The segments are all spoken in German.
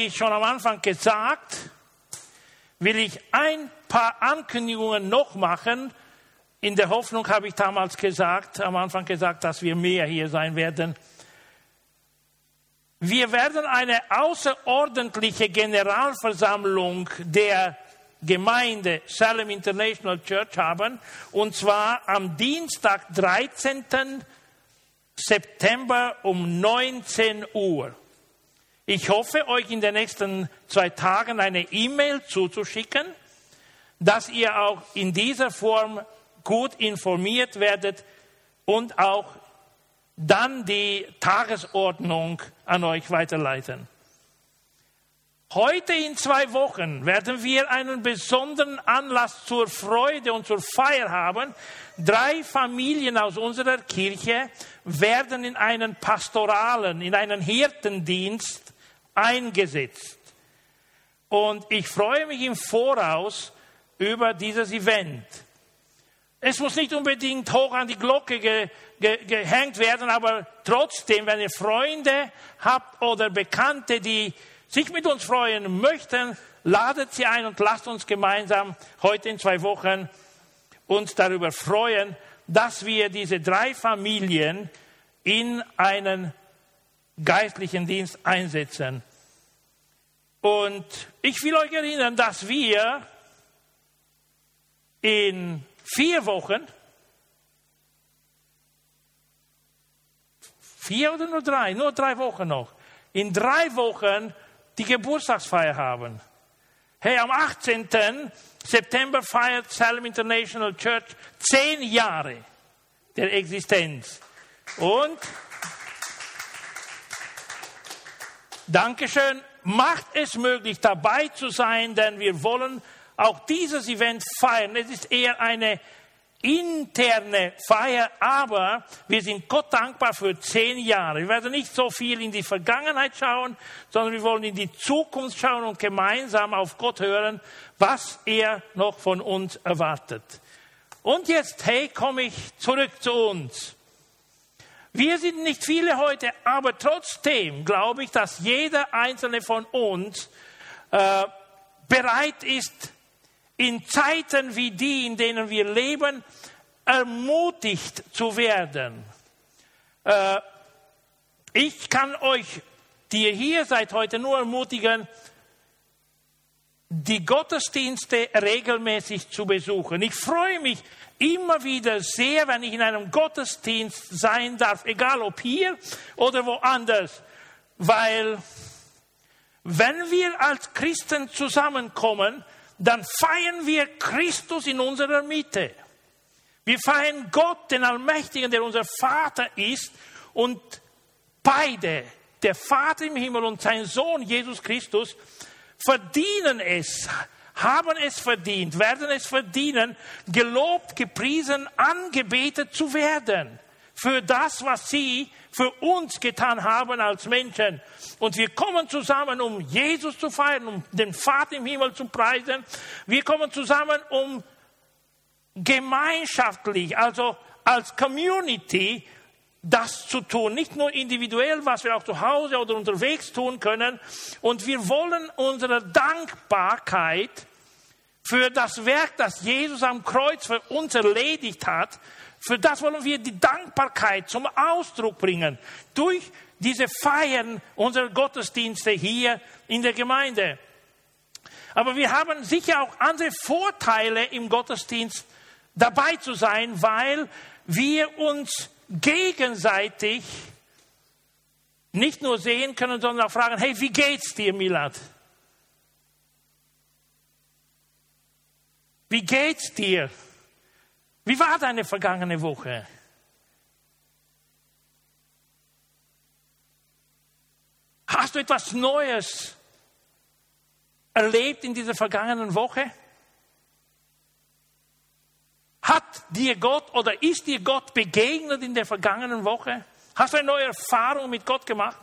wie schon am Anfang gesagt, will ich ein paar Ankündigungen noch machen. In der Hoffnung habe ich damals gesagt, am Anfang gesagt, dass wir mehr hier sein werden. Wir werden eine außerordentliche Generalversammlung der Gemeinde Salem International Church haben, und zwar am Dienstag, 13. September um 19 Uhr. Ich hoffe, euch in den nächsten zwei Tagen eine E-Mail zuzuschicken, dass ihr auch in dieser Form gut informiert werdet und auch dann die Tagesordnung an euch weiterleiten. Heute in zwei Wochen werden wir einen besonderen Anlass zur Freude und zur Feier haben. Drei Familien aus unserer Kirche werden in einen pastoralen, in einen Hirtendienst eingesetzt. Und ich freue mich im Voraus über dieses Event. Es muss nicht unbedingt hoch an die Glocke ge, ge, gehängt werden, aber trotzdem, wenn ihr Freunde habt oder Bekannte, die sich mit uns freuen möchten, ladet sie ein und lasst uns gemeinsam heute in zwei Wochen uns darüber freuen, dass wir diese drei Familien in einen geistlichen Dienst einsetzen. Und ich will euch erinnern, dass wir in vier Wochen, vier oder nur drei, nur drei Wochen noch, in drei Wochen die Geburtstagsfeier haben. Hey, am 18. September feiert Salem International Church zehn Jahre der Existenz. Und Dankeschön, macht es möglich, dabei zu sein, denn wir wollen auch dieses Event feiern. Es ist eher eine interne Feier, aber wir sind Gott dankbar für zehn Jahre. Wir werden nicht so viel in die Vergangenheit schauen, sondern wir wollen in die Zukunft schauen und gemeinsam auf Gott hören, was er noch von uns erwartet. Und jetzt, hey, komme ich zurück zu uns. Wir sind nicht viele heute, aber trotzdem glaube ich, dass jeder einzelne von uns äh, bereit ist, in Zeiten wie die, in denen wir leben, ermutigt zu werden. Äh, ich kann euch, die ihr hier seid, heute nur ermutigen, die Gottesdienste regelmäßig zu besuchen. Ich freue mich immer wieder sehr, wenn ich in einem Gottesdienst sein darf, egal ob hier oder woanders, weil wenn wir als Christen zusammenkommen, dann feiern wir Christus in unserer Mitte. Wir feiern Gott, den Allmächtigen, der unser Vater ist und beide, der Vater im Himmel und sein Sohn Jesus Christus, verdienen es, haben es verdient, werden es verdienen, gelobt, gepriesen, angebetet zu werden für das, was sie für uns getan haben als Menschen. Und wir kommen zusammen, um Jesus zu feiern, um den Vater im Himmel zu preisen. Wir kommen zusammen, um gemeinschaftlich, also als Community, das zu tun, nicht nur individuell, was wir auch zu Hause oder unterwegs tun können. Und wir wollen unsere Dankbarkeit für das Werk, das Jesus am Kreuz für uns erledigt hat, für das wollen wir die Dankbarkeit zum Ausdruck bringen durch diese Feiern unserer Gottesdienste hier in der Gemeinde. Aber wir haben sicher auch andere Vorteile im Gottesdienst dabei zu sein, weil wir uns gegenseitig nicht nur sehen können, sondern auch fragen, hey, wie geht's dir, Milad? Wie geht's dir? Wie war deine vergangene Woche? Hast du etwas Neues erlebt in dieser vergangenen Woche? Hat dir Gott oder ist dir Gott begegnet in der vergangenen Woche? Hast du eine neue Erfahrung mit Gott gemacht?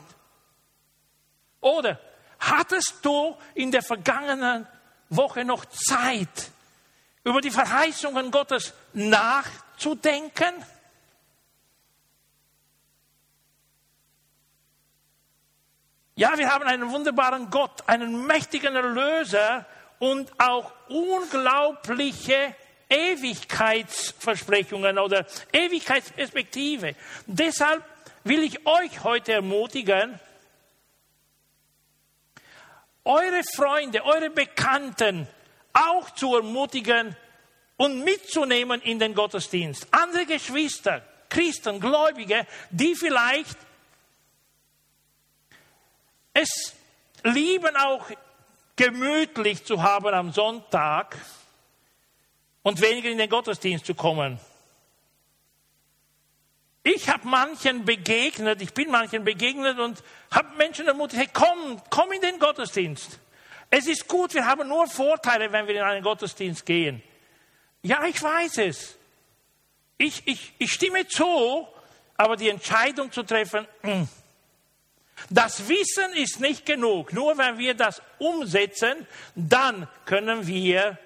Oder hattest du in der vergangenen Woche noch Zeit, über die Verheißungen Gottes nachzudenken? Ja, wir haben einen wunderbaren Gott, einen mächtigen Erlöser und auch unglaubliche Ewigkeitsversprechungen oder Ewigkeitsperspektive. Deshalb will ich euch heute ermutigen, eure Freunde, eure Bekannten auch zu ermutigen und mitzunehmen in den Gottesdienst. Andere Geschwister, Christen, Gläubige, die vielleicht es lieben auch gemütlich zu haben am Sonntag und weniger in den Gottesdienst zu kommen. Ich habe manchen begegnet, ich bin manchen begegnet und habe Menschen ermutigt, hey, komm, komm in den Gottesdienst. Es ist gut, wir haben nur Vorteile, wenn wir in einen Gottesdienst gehen. Ja, ich weiß es. Ich, ich, ich stimme zu, aber die Entscheidung zu treffen, mm. das Wissen ist nicht genug. Nur wenn wir das umsetzen, dann können wir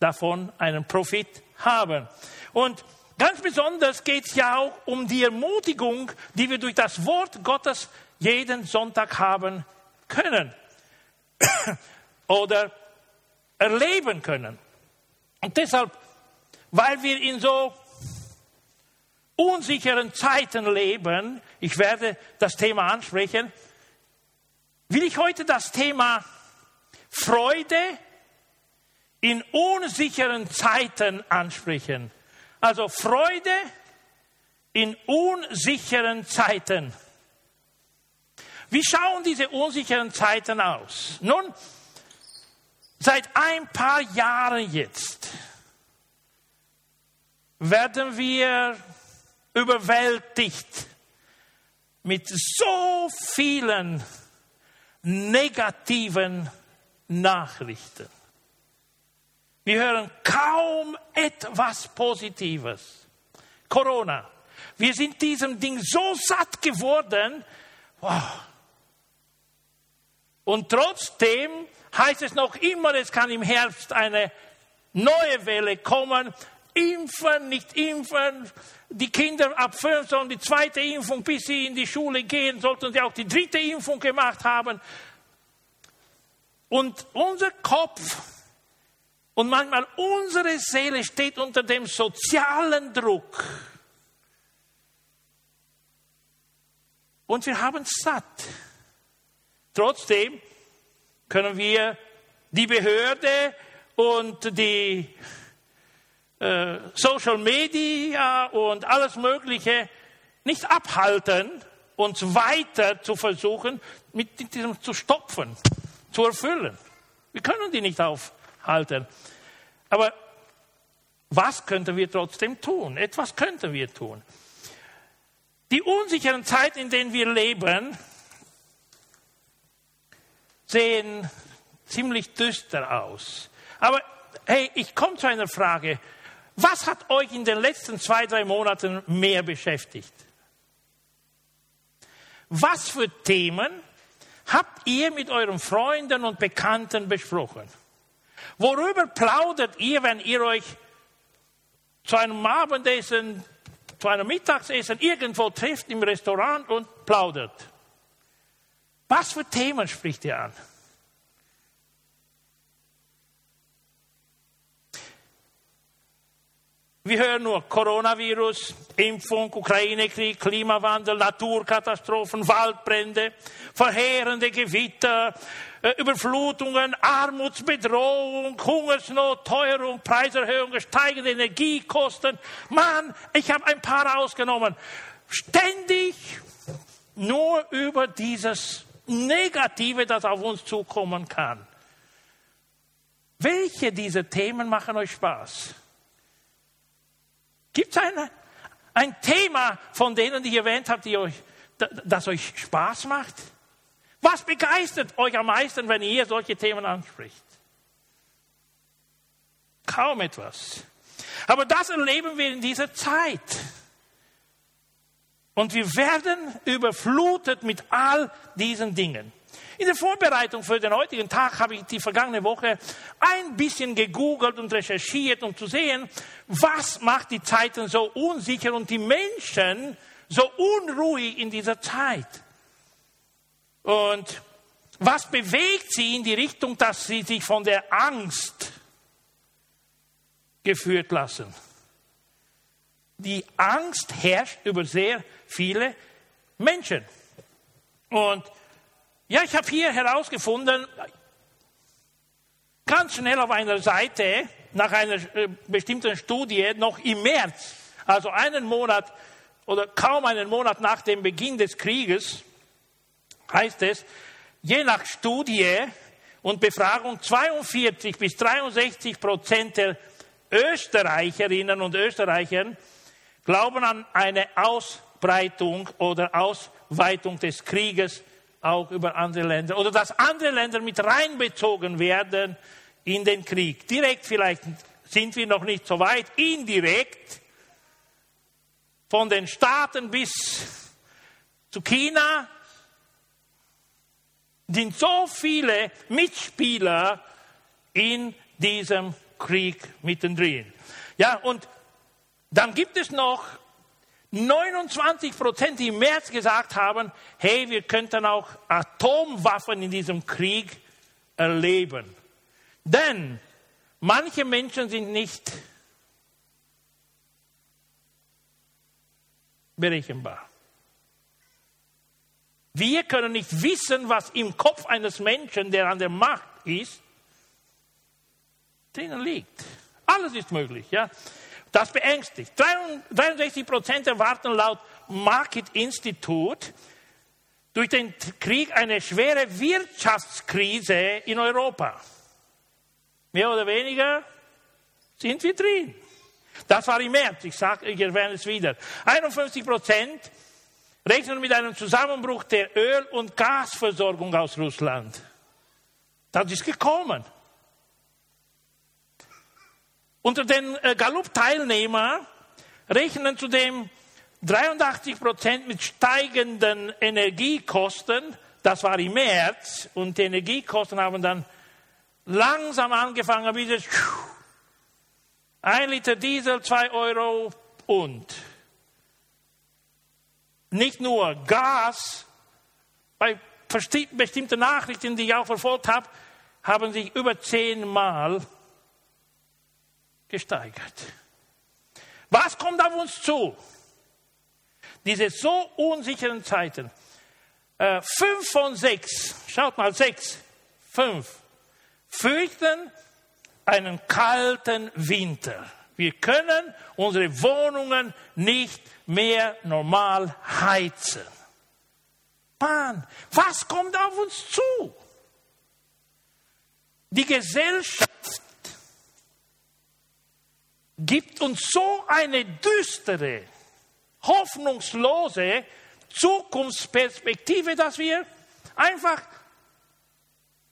davon einen Profit haben. Und Ganz besonders geht es ja auch um die Ermutigung, die wir durch das Wort Gottes jeden Sonntag haben können oder erleben können. Und deshalb, weil wir in so unsicheren Zeiten leben, ich werde das Thema ansprechen, will ich heute das Thema Freude in unsicheren Zeiten ansprechen. Also Freude in unsicheren Zeiten. Wie schauen diese unsicheren Zeiten aus? Nun, seit ein paar Jahren jetzt werden wir überwältigt mit so vielen negativen Nachrichten. Wir hören kaum etwas Positives. Corona. Wir sind diesem Ding so satt geworden. Wow. Und trotzdem heißt es noch immer, es kann im Herbst eine neue Welle kommen. Impfen, nicht impfen. Die Kinder ab fünf sollen die zweite Impfung, bis sie in die Schule gehen, sollten sie auch die dritte Impfung gemacht haben. Und unser Kopf und manchmal unsere Seele steht unter dem sozialen Druck. Und wir haben es satt. Trotzdem können wir die Behörde und die äh, Social Media und alles Mögliche nicht abhalten, uns weiter zu versuchen, mit diesem zu stopfen, zu erfüllen. Wir können die nicht aufhalten halten. Aber was könnten wir trotzdem tun? Etwas könnten wir tun. Die unsicheren Zeiten, in denen wir leben, sehen ziemlich düster aus. Aber hey, ich komme zu einer Frage. Was hat euch in den letzten zwei, drei Monaten mehr beschäftigt? Was für Themen habt ihr mit euren Freunden und Bekannten besprochen? Worüber plaudert ihr, wenn ihr euch zu einem Abendessen, zu einem Mittagsessen irgendwo trifft im Restaurant und plaudert? Was für Themen spricht ihr an? Wir hören nur Coronavirus, Impfung, Ukraine-Krieg, Klimawandel, Naturkatastrophen, Waldbrände, verheerende Gewitter, äh, Überflutungen, Armutsbedrohung, Hungersnot, Teuerung, Preiserhöhungen, steigende Energiekosten. Mann, ich habe ein paar ausgenommen. Ständig nur über dieses Negative, das auf uns zukommen kann. Welche dieser Themen machen euch Spaß? Gibt es ein, ein Thema von denen, die ich erwähnt habe, die euch, das euch Spaß macht? Was begeistert euch am meisten, wenn ihr solche Themen anspricht? Kaum etwas. Aber das erleben wir in dieser Zeit. Und wir werden überflutet mit all diesen Dingen. In der Vorbereitung für den heutigen Tag habe ich die vergangene Woche ein bisschen gegoogelt und recherchiert, um zu sehen, was macht die Zeiten so unsicher und die Menschen so unruhig in dieser Zeit. Und was bewegt sie in die Richtung, dass sie sich von der Angst geführt lassen? Die Angst herrscht über sehr viele Menschen. Und ja, ich habe hier herausgefunden, ganz schnell auf einer Seite, nach einer äh, bestimmten Studie, noch im März, also einen Monat oder kaum einen Monat nach dem Beginn des Krieges, heißt es, je nach Studie und Befragung 42 bis 63 Prozent der Österreicherinnen und Österreicher glauben an eine Ausbreitung oder Ausweitung des Krieges auch über andere Länder oder dass andere Länder mit reinbezogen werden in den Krieg. Direkt vielleicht sind wir noch nicht so weit, indirekt von den Staaten bis zu China sind so viele Mitspieler in diesem Krieg mittendrin. Ja, und dann gibt es noch 29 Prozent, die im März gesagt haben, hey, wir könnten auch Atomwaffen in diesem Krieg erleben. Denn manche Menschen sind nicht berechenbar. Wir können nicht wissen, was im Kopf eines Menschen, der an der Macht ist, drinnen liegt. Alles ist möglich, ja. Das beängstigt. 63 Prozent erwarten laut Market Institute durch den Krieg eine schwere Wirtschaftskrise in Europa. Mehr oder weniger sind wir drin. Das war im März, ich, sag, ich erwähne es wieder. 51 Prozent rechnen mit einem Zusammenbruch der Öl- und Gasversorgung aus Russland. Das ist gekommen. Unter den äh, Gallup-Teilnehmern rechnen zudem 83 Prozent mit steigenden Energiekosten. Das war im März und die Energiekosten haben dann langsam angefangen, wieder ein Liter Diesel, zwei Euro und nicht nur Gas, bei bestimmten Nachrichten, die ich auch verfolgt habe, haben sich über zehnmal gesteigert. Was kommt auf uns zu? Diese so unsicheren Zeiten. Äh, fünf von sechs, schaut mal, sechs, fünf, fürchten einen kalten Winter. Wir können unsere Wohnungen nicht mehr normal heizen. Mann, was kommt auf uns zu? Die Gesellschaft gibt uns so eine düstere, hoffnungslose Zukunftsperspektive, dass wir einfach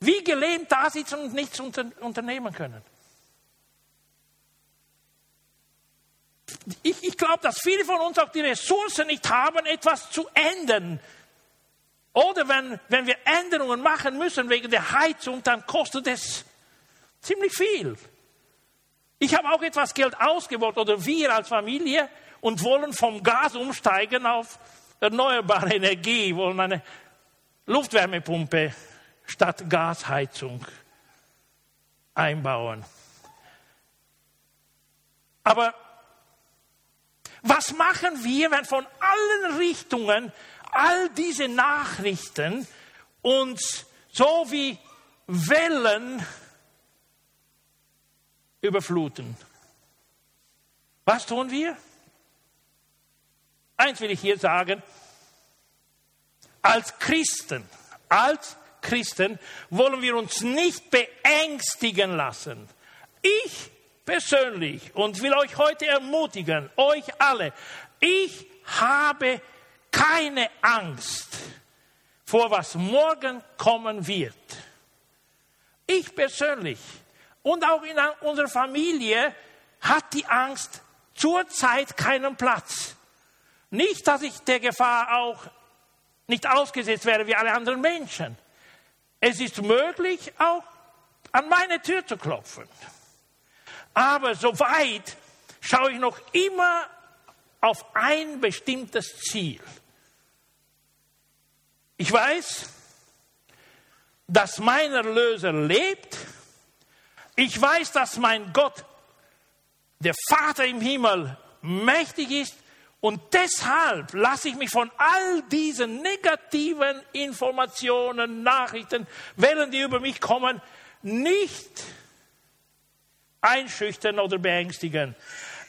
wie gelähmt da sitzen und nichts unter, unternehmen können. Ich, ich glaube, dass viele von uns auch die Ressourcen nicht haben, etwas zu ändern. Oder wenn, wenn wir Änderungen machen müssen wegen der Heizung, dann kostet es ziemlich viel. Ich habe auch etwas Geld ausgebaut oder wir als Familie und wollen vom Gas umsteigen auf erneuerbare Energie, wollen eine Luftwärmepumpe statt Gasheizung einbauen. Aber was machen wir, wenn von allen Richtungen all diese Nachrichten uns so wie Wellen überfluten. Was tun wir? Eins will ich hier sagen. Als Christen, als Christen wollen wir uns nicht beängstigen lassen. Ich persönlich und will euch heute ermutigen, euch alle, ich habe keine Angst vor was morgen kommen wird. Ich persönlich und auch in unserer Familie hat die Angst zurzeit keinen Platz. Nicht, dass ich der Gefahr auch nicht ausgesetzt wäre wie alle anderen Menschen. Es ist möglich, auch an meine Tür zu klopfen. Aber soweit schaue ich noch immer auf ein bestimmtes Ziel. Ich weiß, dass mein Erlöser lebt. Ich weiß, dass mein Gott, der Vater im Himmel, mächtig ist. Und deshalb lasse ich mich von all diesen negativen Informationen, Nachrichten, Wellen, die über mich kommen, nicht einschüchtern oder beängstigen.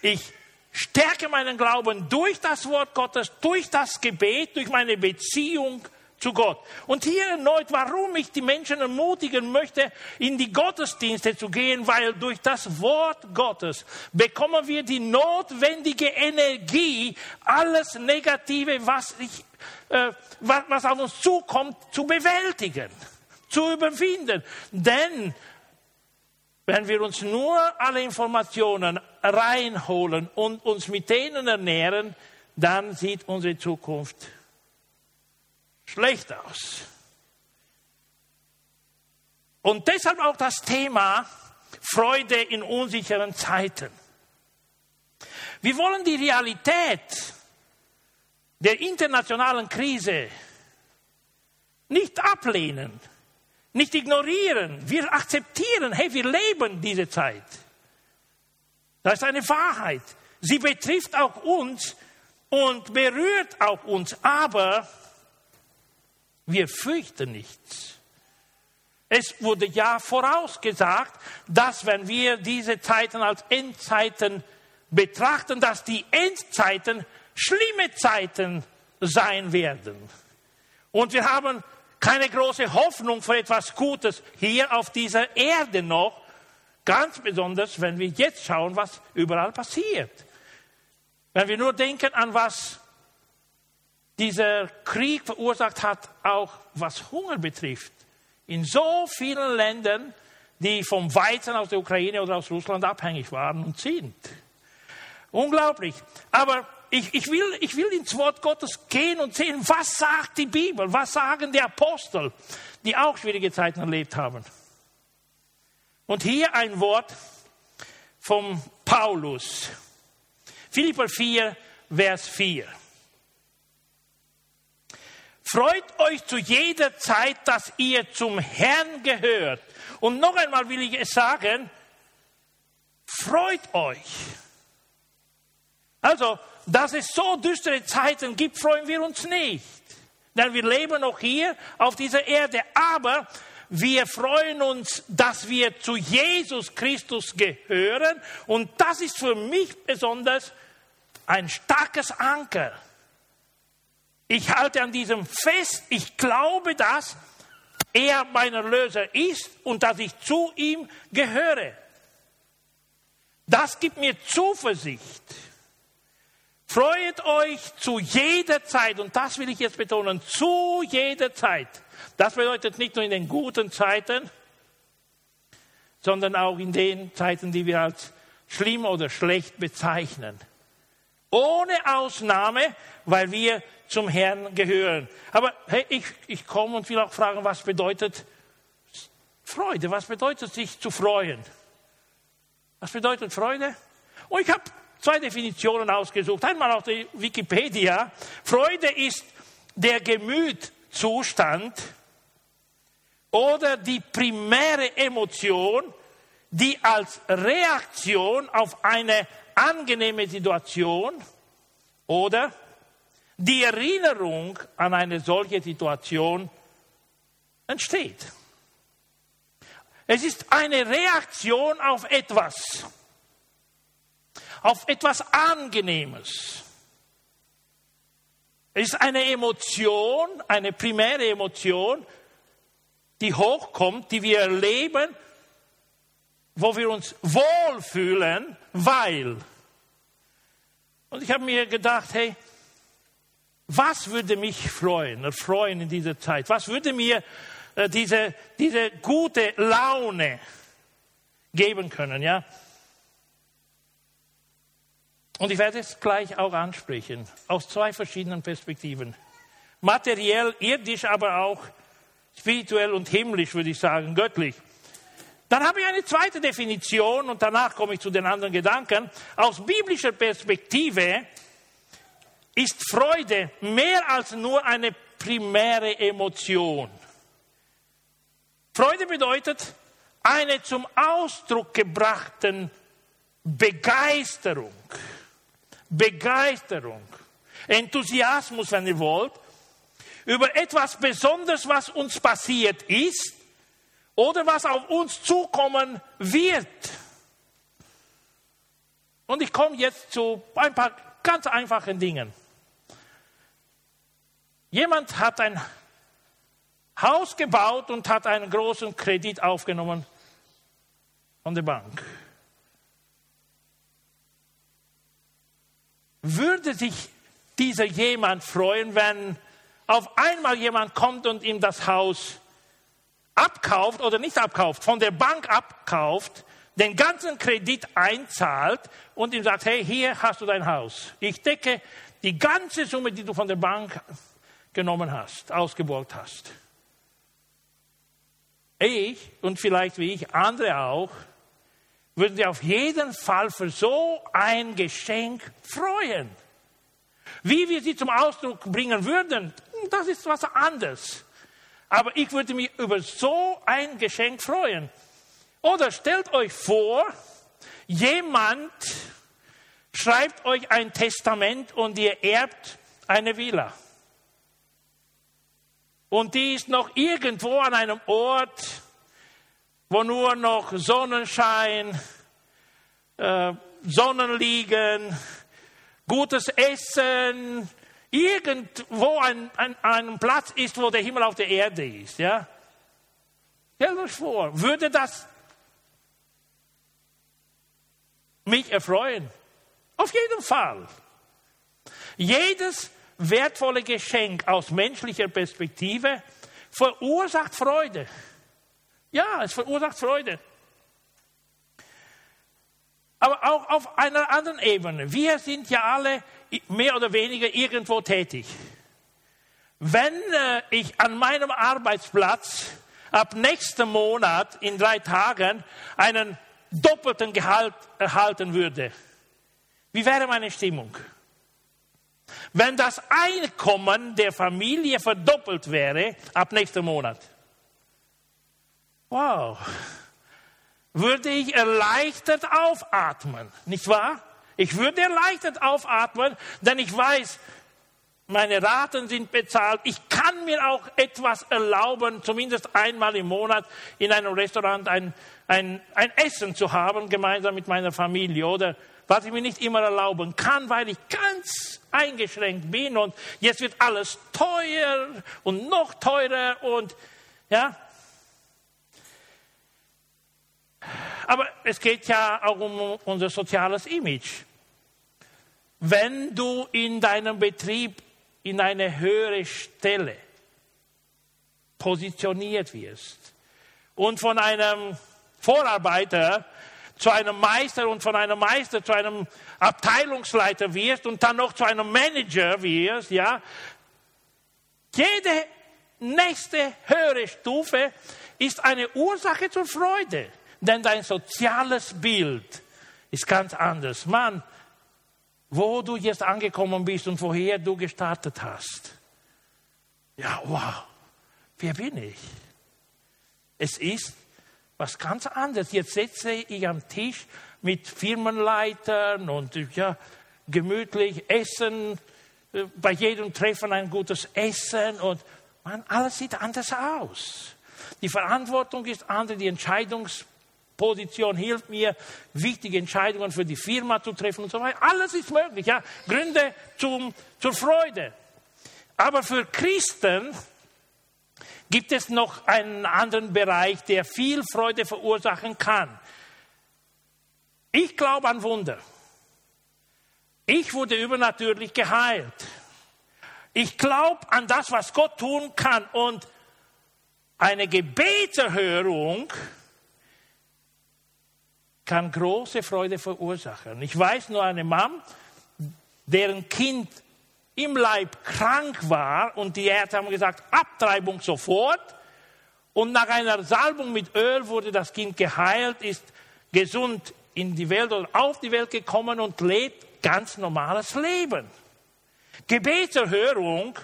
Ich stärke meinen Glauben durch das Wort Gottes, durch das Gebet, durch meine Beziehung zu Gott. Und hier erneut, warum ich die Menschen ermutigen möchte, in die Gottesdienste zu gehen, weil durch das Wort Gottes bekommen wir die notwendige Energie, alles Negative, was, ich, äh, was, auf uns zukommt, zu bewältigen, zu überwinden. Denn wenn wir uns nur alle Informationen reinholen und uns mit denen ernähren, dann sieht unsere Zukunft schlecht aus. Und deshalb auch das Thema Freude in unsicheren Zeiten. Wir wollen die Realität der internationalen Krise nicht ablehnen, nicht ignorieren. Wir akzeptieren, hey, wir leben diese Zeit. Das ist eine Wahrheit. Sie betrifft auch uns und berührt auch uns, aber wir fürchten nichts. Es wurde ja vorausgesagt, dass wenn wir diese Zeiten als Endzeiten betrachten, dass die Endzeiten schlimme Zeiten sein werden. Und wir haben keine große Hoffnung für etwas Gutes hier auf dieser Erde noch, ganz besonders, wenn wir jetzt schauen, was überall passiert. Wenn wir nur denken an was dieser Krieg verursacht hat, auch was Hunger betrifft. In so vielen Ländern, die vom Weizen aus der Ukraine oder aus Russland abhängig waren und sind. Unglaublich. Aber ich, ich, will, ich will ins Wort Gottes gehen und sehen, was sagt die Bibel, was sagen die Apostel, die auch schwierige Zeiten erlebt haben. Und hier ein Wort vom Paulus. Philipper 4, Vers 4. Freut euch zu jeder Zeit, dass ihr zum Herrn gehört. Und noch einmal will ich es sagen, freut euch. Also, dass es so düstere Zeiten gibt, freuen wir uns nicht. Denn wir leben noch hier auf dieser Erde. Aber wir freuen uns, dass wir zu Jesus Christus gehören. Und das ist für mich besonders ein starkes Anker. Ich halte an diesem fest. Ich glaube, dass er mein Erlöser ist und dass ich zu ihm gehöre. Das gibt mir Zuversicht. Freut euch zu jeder Zeit, und das will ich jetzt betonen, zu jeder Zeit. Das bedeutet nicht nur in den guten Zeiten, sondern auch in den Zeiten, die wir als schlimm oder schlecht bezeichnen. Ohne Ausnahme, weil wir zum Herrn gehören. Aber hey, ich, ich komme und will auch fragen, was bedeutet Freude? Was bedeutet sich zu freuen? Was bedeutet Freude? Und ich habe zwei Definitionen ausgesucht. Einmal auf der Wikipedia. Freude ist der Gemützustand oder die primäre Emotion, die als Reaktion auf eine angenehme Situation oder die Erinnerung an eine solche Situation entsteht. Es ist eine Reaktion auf etwas, auf etwas Angenehmes. Es ist eine Emotion, eine primäre Emotion, die hochkommt, die wir erleben, wo wir uns wohlfühlen, weil. Und ich habe mir gedacht, hey, was würde mich freuen, erfreuen in dieser Zeit? Was würde mir äh, diese, diese gute Laune geben können, ja? Und ich werde es gleich auch ansprechen, aus zwei verschiedenen Perspektiven. Materiell, irdisch, aber auch spirituell und himmlisch, würde ich sagen, göttlich. Dann habe ich eine zweite Definition und danach komme ich zu den anderen Gedanken. Aus biblischer Perspektive ist Freude mehr als nur eine primäre Emotion. Freude bedeutet eine zum Ausdruck gebrachten Begeisterung. Begeisterung. Enthusiasmus, wenn ihr wollt, über etwas Besonderes, was uns passiert ist oder was auf uns zukommen wird. Und ich komme jetzt zu ein paar ganz einfachen Dingen. Jemand hat ein Haus gebaut und hat einen großen Kredit aufgenommen von der Bank. Würde sich dieser jemand freuen, wenn auf einmal jemand kommt und ihm das Haus abkauft oder nicht abkauft, von der Bank abkauft, den ganzen Kredit einzahlt und ihm sagt, hey, hier hast du dein Haus. Ich decke die ganze Summe, die du von der Bank genommen hast, ausgeborgt hast. Ich und vielleicht wie ich, andere auch, würden sich auf jeden Fall für so ein Geschenk freuen. Wie wir sie zum Ausdruck bringen würden, das ist was anderes. Aber ich würde mich über so ein Geschenk freuen. Oder stellt euch vor, jemand schreibt euch ein Testament und ihr erbt eine Villa. Und die ist noch irgendwo an einem Ort, wo nur noch Sonnenschein, äh, Sonnenliegen, gutes Essen, irgendwo ein, ein, ein Platz ist, wo der Himmel auf der Erde ist. Ja? Stellt euch vor, würde das mich erfreuen? Auf jeden Fall. Jedes wertvolle Geschenk aus menschlicher Perspektive verursacht Freude. Ja, es verursacht Freude. Aber auch auf einer anderen Ebene. Wir sind ja alle mehr oder weniger irgendwo tätig. Wenn äh, ich an meinem Arbeitsplatz ab nächsten Monat in drei Tagen einen doppelten Gehalt erhalten würde, wie wäre meine Stimmung? Wenn das Einkommen der Familie verdoppelt wäre ab nächsten Monat. Wow. Würde ich erleichtert aufatmen, nicht wahr? Ich würde erleichtert aufatmen, denn ich weiß, meine Raten sind bezahlt. Ich kann mir auch etwas erlauben, zumindest einmal im Monat in einem Restaurant ein, ein, ein Essen zu haben, gemeinsam mit meiner Familie. Oder was ich mir nicht immer erlauben kann, weil ich ganz eingeschränkt bin und jetzt wird alles teuer und noch teurer und ja. Aber es geht ja auch um unser soziales Image. Wenn du in deinem Betrieb in eine höhere Stelle positioniert wirst und von einem Vorarbeiter zu einem Meister und von einem Meister zu einem Abteilungsleiter wirst und dann noch zu einem Manager wirst, ja, jede nächste höhere Stufe ist eine Ursache zur Freude, denn dein soziales Bild ist ganz anders. Mann, wo du jetzt angekommen bist und woher du gestartet hast. Ja, wow, wer bin ich? Es ist was ganz anderes. Jetzt sitze ich am Tisch mit Firmenleitern und ja, gemütlich essen, äh, bei jedem Treffen ein gutes Essen und man, alles sieht anders aus. Die Verantwortung ist andere, die Entscheidungsposition hilft mir, wichtige Entscheidungen für die Firma zu treffen und so weiter. Alles ist möglich, ja. Gründe zum, zur Freude. Aber für Christen gibt es noch einen anderen Bereich, der viel Freude verursachen kann. Ich glaube an Wunder. Ich wurde übernatürlich geheilt. Ich glaube an das, was Gott tun kann. Und eine Gebetserhörung kann große Freude verursachen. Ich weiß nur eine Mom, deren Kind im Leib krank war und die Ärzte haben gesagt, Abtreibung sofort. Und nach einer Salbung mit Öl wurde das Kind geheilt, ist gesund in die Welt oder auf die Welt gekommen und lebt ganz normales Leben. Gebetserhörung,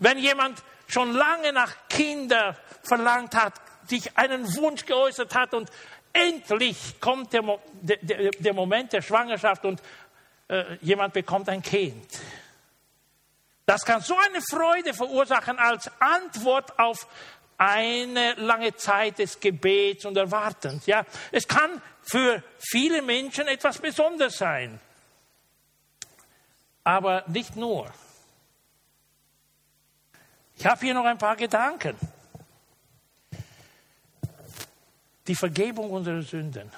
wenn jemand schon lange nach Kindern verlangt hat, dich einen Wunsch geäußert hat und endlich kommt der, der, der Moment der Schwangerschaft und äh, jemand bekommt ein Kind. Das kann so eine Freude verursachen als Antwort auf eine lange Zeit des Gebets und Erwartens. Ja, es kann für viele Menschen etwas Besonderes sein. Aber nicht nur. Ich habe hier noch ein paar Gedanken. Die Vergebung unserer Sünden.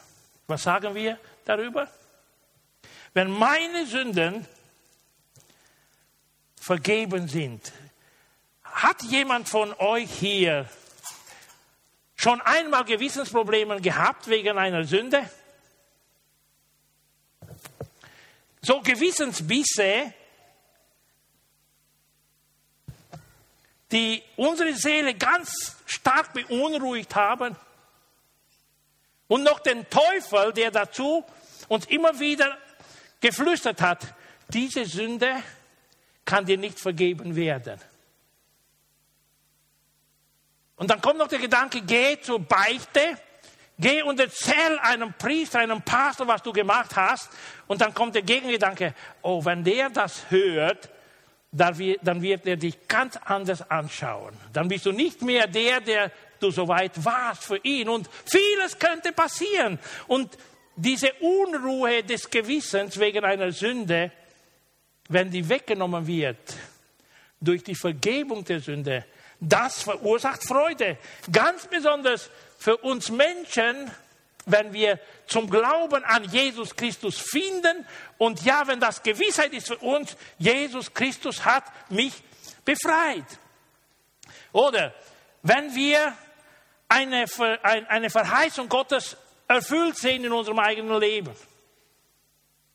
Was sagen wir darüber? Wenn meine Sünden vergeben sind, hat jemand von euch hier schon einmal Gewissensprobleme gehabt wegen einer Sünde? So Gewissensbisse, die unsere Seele ganz stark beunruhigt haben. Und noch den Teufel, der dazu uns immer wieder geflüstert hat, diese Sünde kann dir nicht vergeben werden. Und dann kommt noch der Gedanke, geh zur Beichte, geh und erzähl einem Priester, einem Pastor, was du gemacht hast. Und dann kommt der Gegengedanke, oh, wenn der das hört, dann wird er dich ganz anders anschauen. Dann bist du nicht mehr der, der du so weit warst für ihn. Und vieles könnte passieren. Und diese Unruhe des Gewissens wegen einer Sünde, wenn die weggenommen wird durch die Vergebung der Sünde, das verursacht Freude. Ganz besonders für uns Menschen, wenn wir zum Glauben an Jesus Christus finden. Und ja, wenn das Gewissheit ist für uns, Jesus Christus hat mich befreit. Oder wenn wir eine, eine Verheißung Gottes erfüllt sehen in unserem eigenen Leben.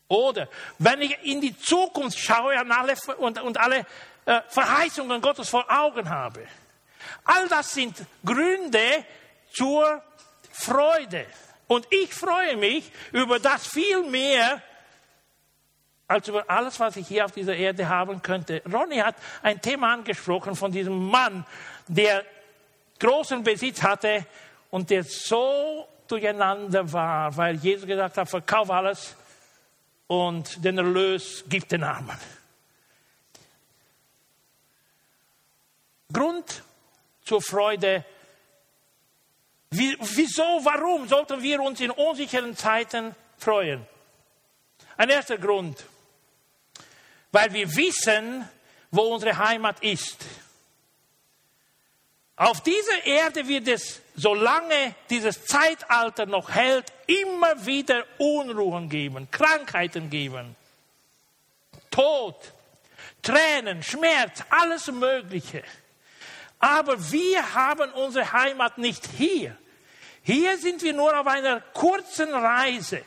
Oder wenn ich in die Zukunft schaue an alle, und, und alle äh, Verheißungen Gottes vor Augen habe. All das sind Gründe zur Freude. Und ich freue mich über das viel mehr als über alles, was ich hier auf dieser Erde haben könnte. Ronny hat ein Thema angesprochen von diesem Mann, der großen Besitz hatte und der so durcheinander war, weil Jesus gesagt hat, verkauf alles und den Erlös gibt den Armen. Grund zur Freude. Wieso, warum sollten wir uns in unsicheren Zeiten freuen? Ein erster Grund, weil wir wissen, wo unsere Heimat ist. Auf dieser Erde wird es, solange dieses Zeitalter noch hält, immer wieder Unruhen geben, Krankheiten geben, Tod, Tränen, Schmerz, alles Mögliche. Aber wir haben unsere Heimat nicht hier. Hier sind wir nur auf einer kurzen Reise.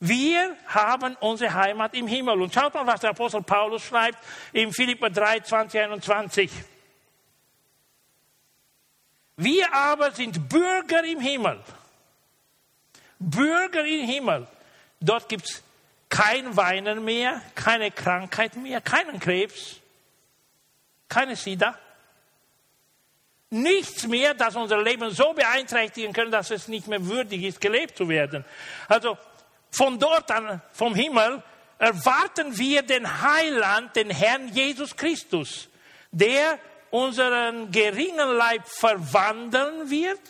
Wir haben unsere Heimat im Himmel. Und schaut mal, was der Apostel Paulus schreibt in Philippa 3, 20, 21. Wir aber sind Bürger im Himmel. Bürger im Himmel. Dort gibt es kein Weinen mehr, keine Krankheit mehr, keinen Krebs, keine Sida, nichts mehr, das unser Leben so beeinträchtigen kann, dass es nicht mehr würdig ist, gelebt zu werden. Also von dort an, vom Himmel, erwarten wir den Heiland, den Herrn Jesus Christus, der unseren geringen Leib verwandeln wird,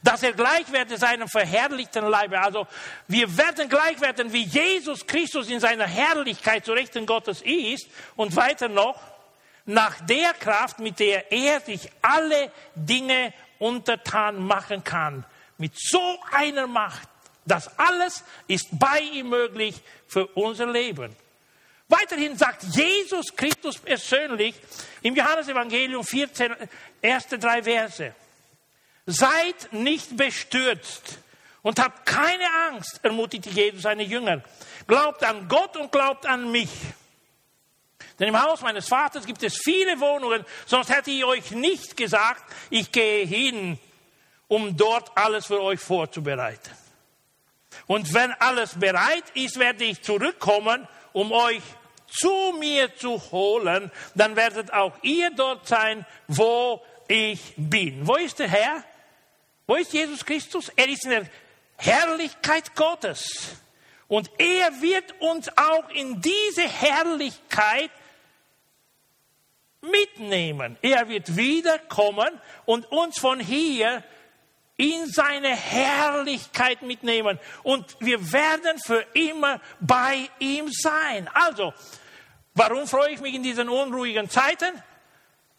dass er gleich werde seinem verherrlichten Leibe. Also wir werden gleich werden, wie Jesus Christus in seiner Herrlichkeit zu Rechten Gottes ist und weiter noch, nach der Kraft, mit der er sich alle Dinge untertan machen kann. Mit so einer Macht. Das alles ist bei ihm möglich für unser Leben. Weiterhin sagt Jesus Christus persönlich im Johannesevangelium 14, erste drei Verse. Seid nicht bestürzt und habt keine Angst, ermutigte Jesus seine Jünger. Glaubt an Gott und glaubt an mich. Denn im Haus meines Vaters gibt es viele Wohnungen, sonst hätte ich euch nicht gesagt, ich gehe hin, um dort alles für euch vorzubereiten. Und wenn alles bereit ist, werde ich zurückkommen, um euch zu mir zu holen, dann werdet auch ihr dort sein, wo ich bin. Wo ist der Herr? Wo ist Jesus Christus? Er ist in der Herrlichkeit Gottes. Und er wird uns auch in diese Herrlichkeit mitnehmen. Er wird wiederkommen und uns von hier in seine Herrlichkeit mitnehmen. Und wir werden für immer bei ihm sein. Also, warum freue ich mich in diesen unruhigen Zeiten?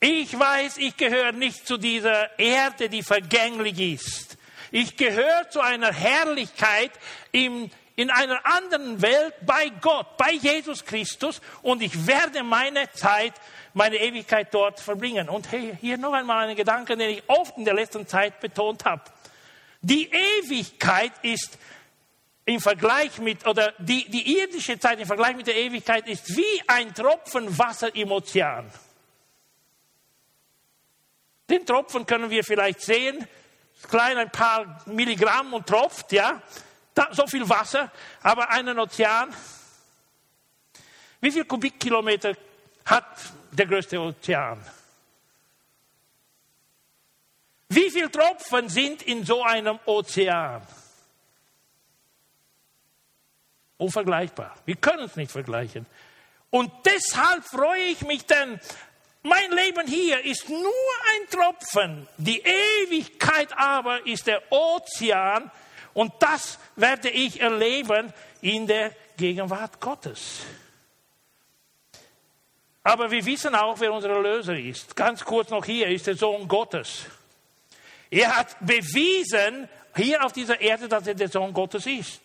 Ich weiß, ich gehöre nicht zu dieser Erde, die vergänglich ist. Ich gehöre zu einer Herrlichkeit im, in einer anderen Welt bei Gott, bei Jesus Christus und ich werde meine Zeit, meine Ewigkeit dort verbringen. Und hey, hier noch einmal einen Gedanke, den ich oft in der letzten Zeit betont habe. Die Ewigkeit ist im Vergleich mit, oder die, die irdische Zeit im Vergleich mit der Ewigkeit ist wie ein Tropfen Wasser im Ozean. Den Tropfen können wir vielleicht sehen, klein ein paar Milligramm und tropft, ja, da, so viel Wasser, aber einen Ozean, wie viel Kubikkilometer hat der größte Ozean? Wie viele Tropfen sind in so einem Ozean? Unvergleichbar. Wir können es nicht vergleichen. Und deshalb freue ich mich denn mein Leben hier ist nur ein Tropfen. Die Ewigkeit aber ist der Ozean und das werde ich erleben in der Gegenwart Gottes. Aber wir wissen auch, wer unser Erlöser ist. Ganz kurz noch hier ist der Sohn Gottes. Er hat bewiesen hier auf dieser Erde, dass er der Sohn Gottes ist.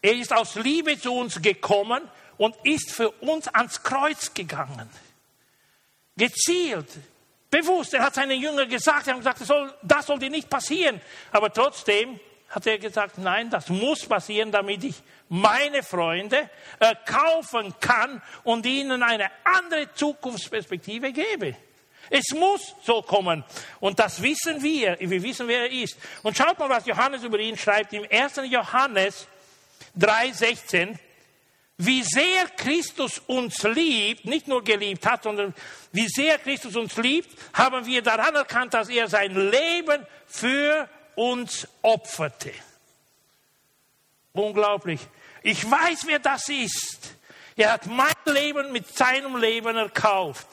Er ist aus Liebe zu uns gekommen und ist für uns ans Kreuz gegangen. Gezielt, bewusst. Er hat seinen Jüngern gesagt, er hat gesagt, das soll, das soll dir nicht passieren. Aber trotzdem hat er gesagt, nein, das muss passieren, damit ich meine Freunde erkaufen kann und ihnen eine andere Zukunftsperspektive gebe. Es muss so kommen. Und das wissen wir. Wir wissen, wer er ist. Und schaut mal, was Johannes über ihn schreibt. Im 1. Johannes 3,16 wie sehr Christus uns liebt, nicht nur geliebt hat, sondern wie sehr Christus uns liebt, haben wir daran erkannt, dass er sein Leben für uns opferte. Unglaublich. Ich weiß, wer das ist. Er hat mein Leben mit seinem Leben erkauft.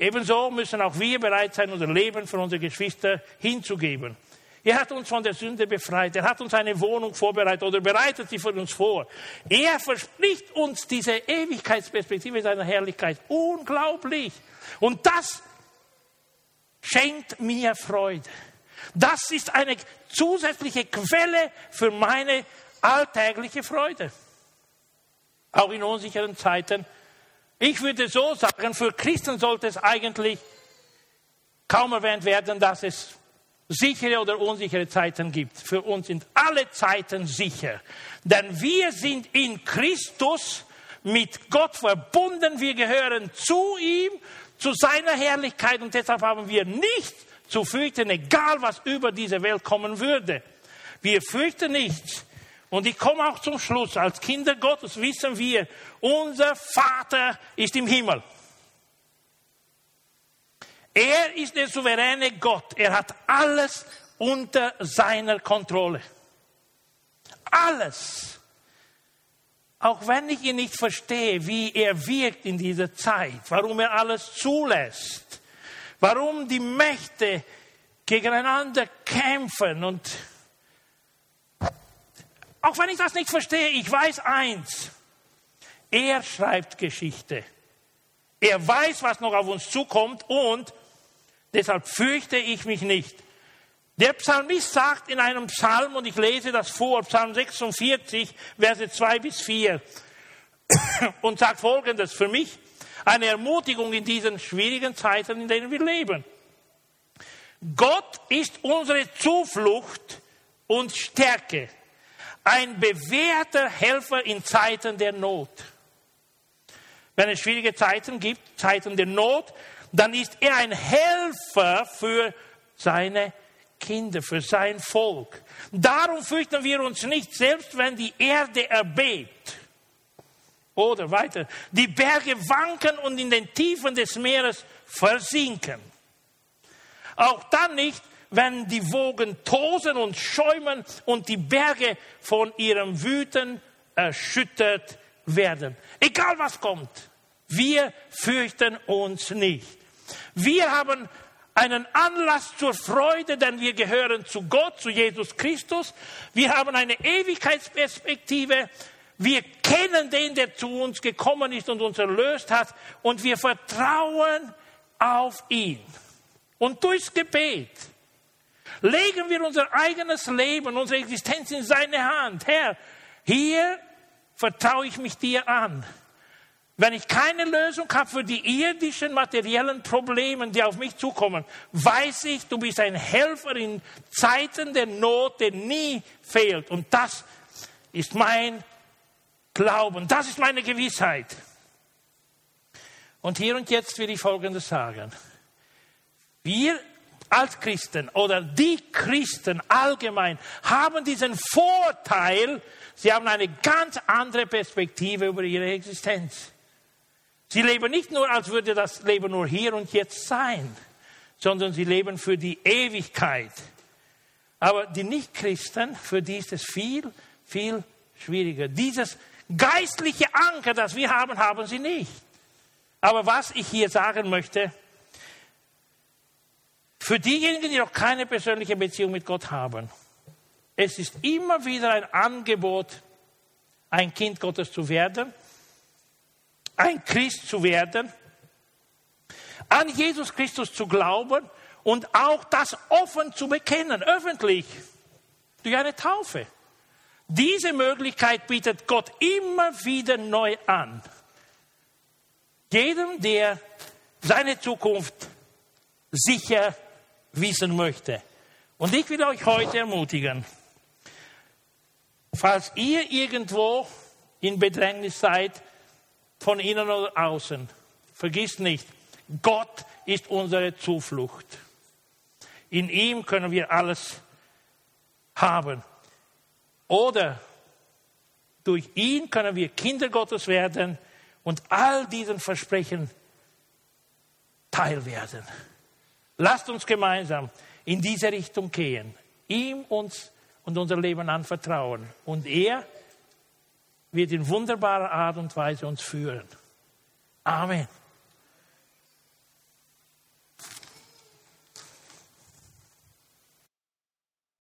Ebenso müssen auch wir bereit sein, unser Leben für unsere Geschwister hinzugeben. Er hat uns von der Sünde befreit. Er hat uns eine Wohnung vorbereitet oder bereitet sie für uns vor. Er verspricht uns diese Ewigkeitsperspektive seiner Herrlichkeit. Unglaublich. Und das schenkt mir Freude. Das ist eine zusätzliche Quelle für meine alltägliche Freude. Auch in unsicheren Zeiten. Ich würde so sagen, für Christen sollte es eigentlich kaum erwähnt werden, dass es sichere oder unsichere Zeiten gibt. Für uns sind alle Zeiten sicher. Denn wir sind in Christus mit Gott verbunden. Wir gehören zu ihm, zu seiner Herrlichkeit und deshalb haben wir nichts zu fürchten, egal was über diese Welt kommen würde. Wir fürchten nichts. Und ich komme auch zum Schluss. Als Kinder Gottes wissen wir, unser Vater ist im Himmel. Er ist der souveräne Gott. Er hat alles unter seiner Kontrolle. Alles. Auch wenn ich ihn nicht verstehe, wie er wirkt in dieser Zeit, warum er alles zulässt, warum die Mächte gegeneinander kämpfen und auch wenn ich das nicht verstehe, ich weiß eins, er schreibt Geschichte. Er weiß, was noch auf uns zukommt und Deshalb fürchte ich mich nicht. Der Psalmist sagt in einem Psalm, und ich lese das vor, Psalm 46, Verse 2 bis 4, und sagt folgendes für mich, eine Ermutigung in diesen schwierigen Zeiten, in denen wir leben. Gott ist unsere Zuflucht und Stärke, ein bewährter Helfer in Zeiten der Not. Wenn es schwierige Zeiten gibt, Zeiten der Not, dann ist er ein Helfer für seine Kinder, für sein Volk. Darum fürchten wir uns nicht, selbst wenn die Erde erbebt. Oder weiter, die Berge wanken und in den Tiefen des Meeres versinken. Auch dann nicht, wenn die Wogen tosen und schäumen und die Berge von ihrem Wüten erschüttert werden. Egal was kommt, wir fürchten uns nicht. Wir haben einen Anlass zur Freude, denn wir gehören zu Gott, zu Jesus Christus. Wir haben eine Ewigkeitsperspektive. Wir kennen den, der zu uns gekommen ist und uns erlöst hat. Und wir vertrauen auf ihn. Und durchs Gebet legen wir unser eigenes Leben, unsere Existenz in seine Hand. Herr, hier vertraue ich mich dir an. Wenn ich keine Lösung habe für die irdischen, materiellen Probleme, die auf mich zukommen, weiß ich, du bist ein Helfer in Zeiten der Not, der nie fehlt. Und das ist mein Glauben, das ist meine Gewissheit. Und hier und jetzt will ich Folgendes sagen. Wir als Christen oder die Christen allgemein haben diesen Vorteil, sie haben eine ganz andere Perspektive über ihre Existenz. Sie leben nicht nur, als würde das Leben nur hier und jetzt sein, sondern sie leben für die Ewigkeit. Aber die Nichtchristen, für die ist es viel, viel schwieriger. Dieses geistliche Anker, das wir haben, haben sie nicht. Aber was ich hier sagen möchte, für diejenigen, die noch keine persönliche Beziehung mit Gott haben, es ist immer wieder ein Angebot, ein Kind Gottes zu werden ein Christ zu werden, an Jesus Christus zu glauben und auch das offen zu bekennen, öffentlich, durch eine Taufe. Diese Möglichkeit bietet Gott immer wieder neu an. Jedem, der seine Zukunft sicher wissen möchte. Und ich will euch heute ermutigen, falls ihr irgendwo in Bedrängnis seid, von innen oder außen. Vergiss nicht, Gott ist unsere Zuflucht. In ihm können wir alles haben. Oder durch ihn können wir Kinder Gottes werden und all diesen Versprechen teilwerden. Lasst uns gemeinsam in diese Richtung gehen, ihm uns und unser Leben anvertrauen. Und er wird in wunderbarer Art und Weise uns führen. Amen.